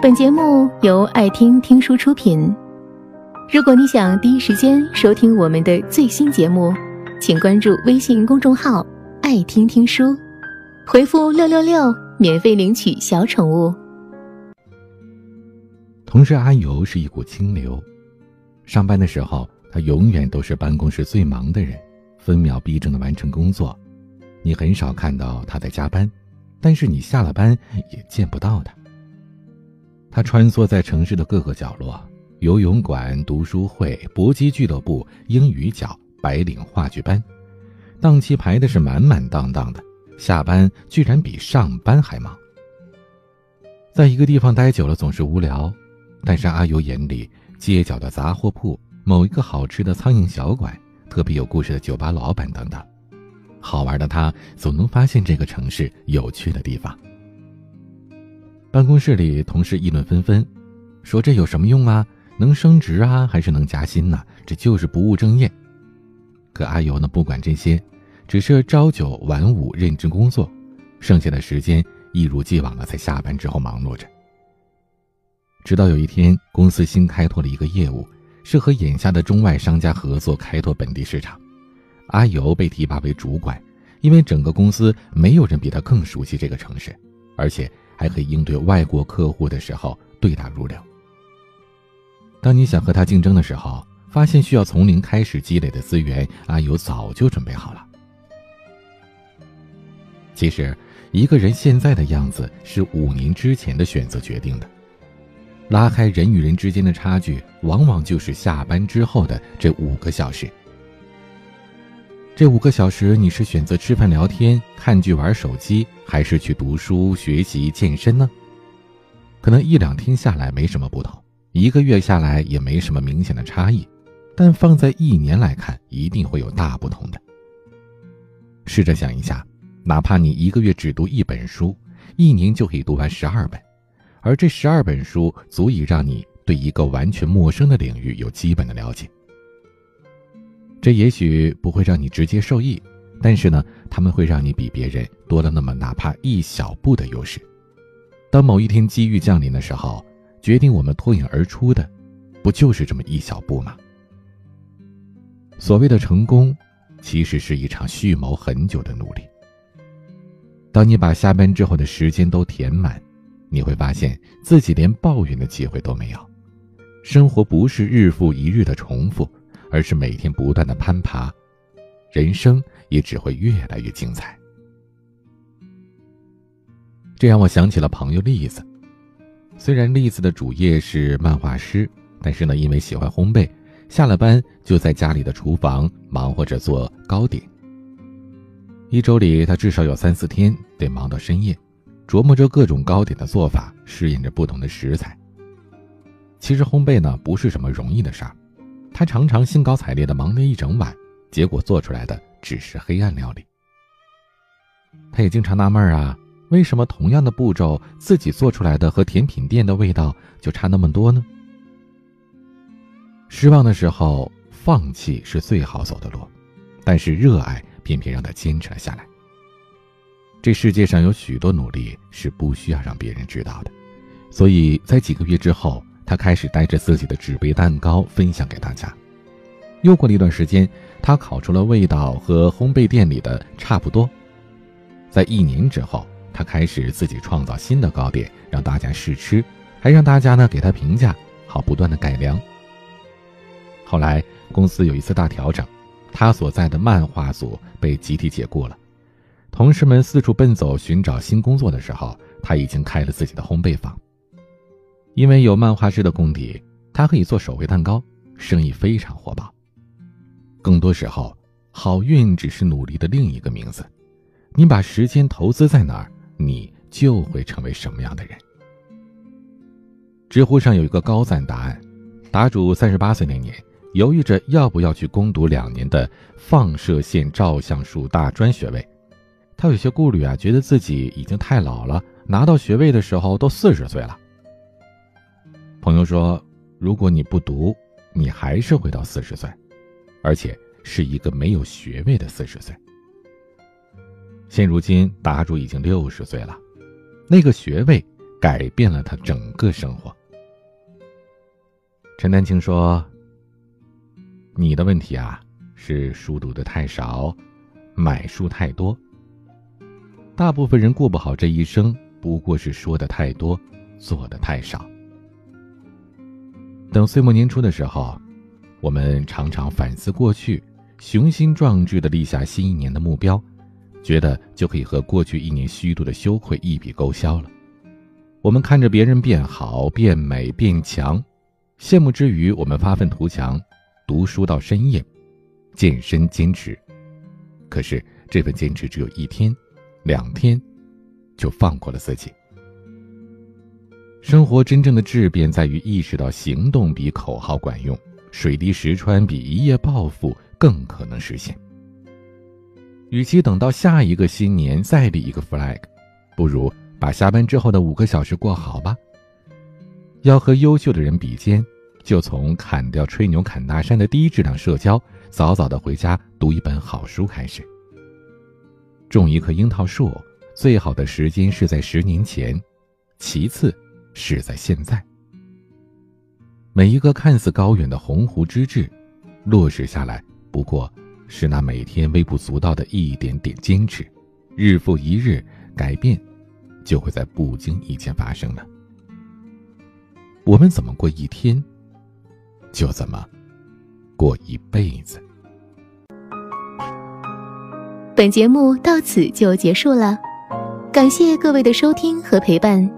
本节目由爱听听书出品。如果你想第一时间收听我们的最新节目，请关注微信公众号“爱听听书”，回复“六六六”免费领取小宠物。同事阿尤是一股清流，上班的时候他永远都是办公室最忙的人，分秒必争的完成工作。你很少看到他在加班，但是你下了班也见不到他。他穿梭在城市的各个角落，游泳馆、读书会、搏击俱乐部、英语角、白领话剧班，档期排的是满满当当的。下班居然比上班还忙。在一个地方待久了总是无聊，但是阿尤眼里，街角的杂货铺、某一个好吃的苍蝇小馆、特别有故事的酒吧老板等等，好玩的他总能发现这个城市有趣的地方。办公室里，同事议论纷纷，说这有什么用啊？能升职啊，还是能加薪呢？这就是不务正业。可阿尤呢，不管这些，只是朝九晚五认真工作，剩下的时间一如既往的在下班之后忙碌着。直到有一天，公司新开拓了一个业务，是和眼下的中外商家合作开拓本地市场。阿尤被提拔为主管，因为整个公司没有人比他更熟悉这个城市，而且。还可以应对外国客户的时候对答如流。当你想和他竞争的时候，发现需要从零开始积累的资源，阿尤早就准备好了。其实，一个人现在的样子是五年之前的选择决定的。拉开人与人之间的差距，往往就是下班之后的这五个小时。这五个小时，你是选择吃饭、聊天、看剧、玩手机，还是去读书、学习、健身呢？可能一两天下来没什么不同，一个月下来也没什么明显的差异，但放在一年来看，一定会有大不同的。试着想一下，哪怕你一个月只读一本书，一年就可以读完十二本，而这十二本书足以让你对一个完全陌生的领域有基本的了解。这也许不会让你直接受益，但是呢，他们会让你比别人多了那么哪怕一小步的优势。当某一天机遇降临的时候，决定我们脱颖而出的，不就是这么一小步吗？所谓的成功，其实是一场蓄谋很久的努力。当你把下班之后的时间都填满，你会发现自己连抱怨的机会都没有。生活不是日复一日的重复。而是每天不断的攀爬，人生也只会越来越精彩。这让我想起了朋友栗子。虽然栗子的主业是漫画师，但是呢，因为喜欢烘焙，下了班就在家里的厨房忙活着做糕点。一周里，他至少有三四天得忙到深夜，琢磨着各种糕点的做法，试验着不同的食材。其实烘焙呢，不是什么容易的事儿。他常常兴高采烈的忙了一整晚，结果做出来的只是黑暗料理。他也经常纳闷啊，为什么同样的步骤，自己做出来的和甜品店的味道就差那么多呢？失望的时候，放弃是最好走的路，但是热爱偏偏让他坚持了下来。这世界上有许多努力是不需要让别人知道的，所以在几个月之后。他开始带着自己的纸杯蛋糕分享给大家。又过了一段时间，他烤出了味道和烘焙店里的差不多。在一年之后，他开始自己创造新的糕点，让大家试吃，还让大家呢给他评价，好不断的改良。后来公司有一次大调整，他所在的漫画组被集体解雇了，同事们四处奔走寻找新工作的时候，他已经开了自己的烘焙坊。因为有漫画师的功底，他可以做手绘蛋糕，生意非常火爆。更多时候，好运只是努力的另一个名字。你把时间投资在哪儿，你就会成为什么样的人。知乎上有一个高赞答案：答主三十八岁那年，犹豫着要不要去攻读两年的放射线照相术大专学位。他有些顾虑啊，觉得自己已经太老了，拿到学位的时候都四十岁了。朋友说：“如果你不读，你还是会到四十岁，而且是一个没有学位的四十岁。现如今，答主已经六十岁了，那个学位改变了他整个生活。陈丹青说：“你的问题啊，是书读的太少，买书太多。大部分人过不好这一生，不过是说的太多，做的太少。等岁末年初的时候，我们常常反思过去，雄心壮志的立下新一年的目标。”觉得就可以和过去一年虚度的羞愧一笔勾销了。我们看着别人变好、变美、变强，羡慕之余，我们发愤图强，读书到深夜，健身坚持。可是这份坚持只有一天、两天，就放过了自己。生活真正的质变在于意识到行动比口号管用，水滴石穿比一夜暴富更可能实现。与其等到下一个新年再立一个 flag，不如把下班之后的五个小时过好吧。要和优秀的人比肩，就从砍掉吹牛侃大山的低质量社交，早早的回家读一本好书开始。种一棵樱桃树，最好的时间是在十年前，其次是在现在。每一个看似高远的鸿鹄之志，落实下来不过。是那每天微不足道的一点点坚持，日复一日，改变就会在不经意间发生了。我们怎么过一天，就怎么过一辈子。本节目到此就结束了，感谢各位的收听和陪伴。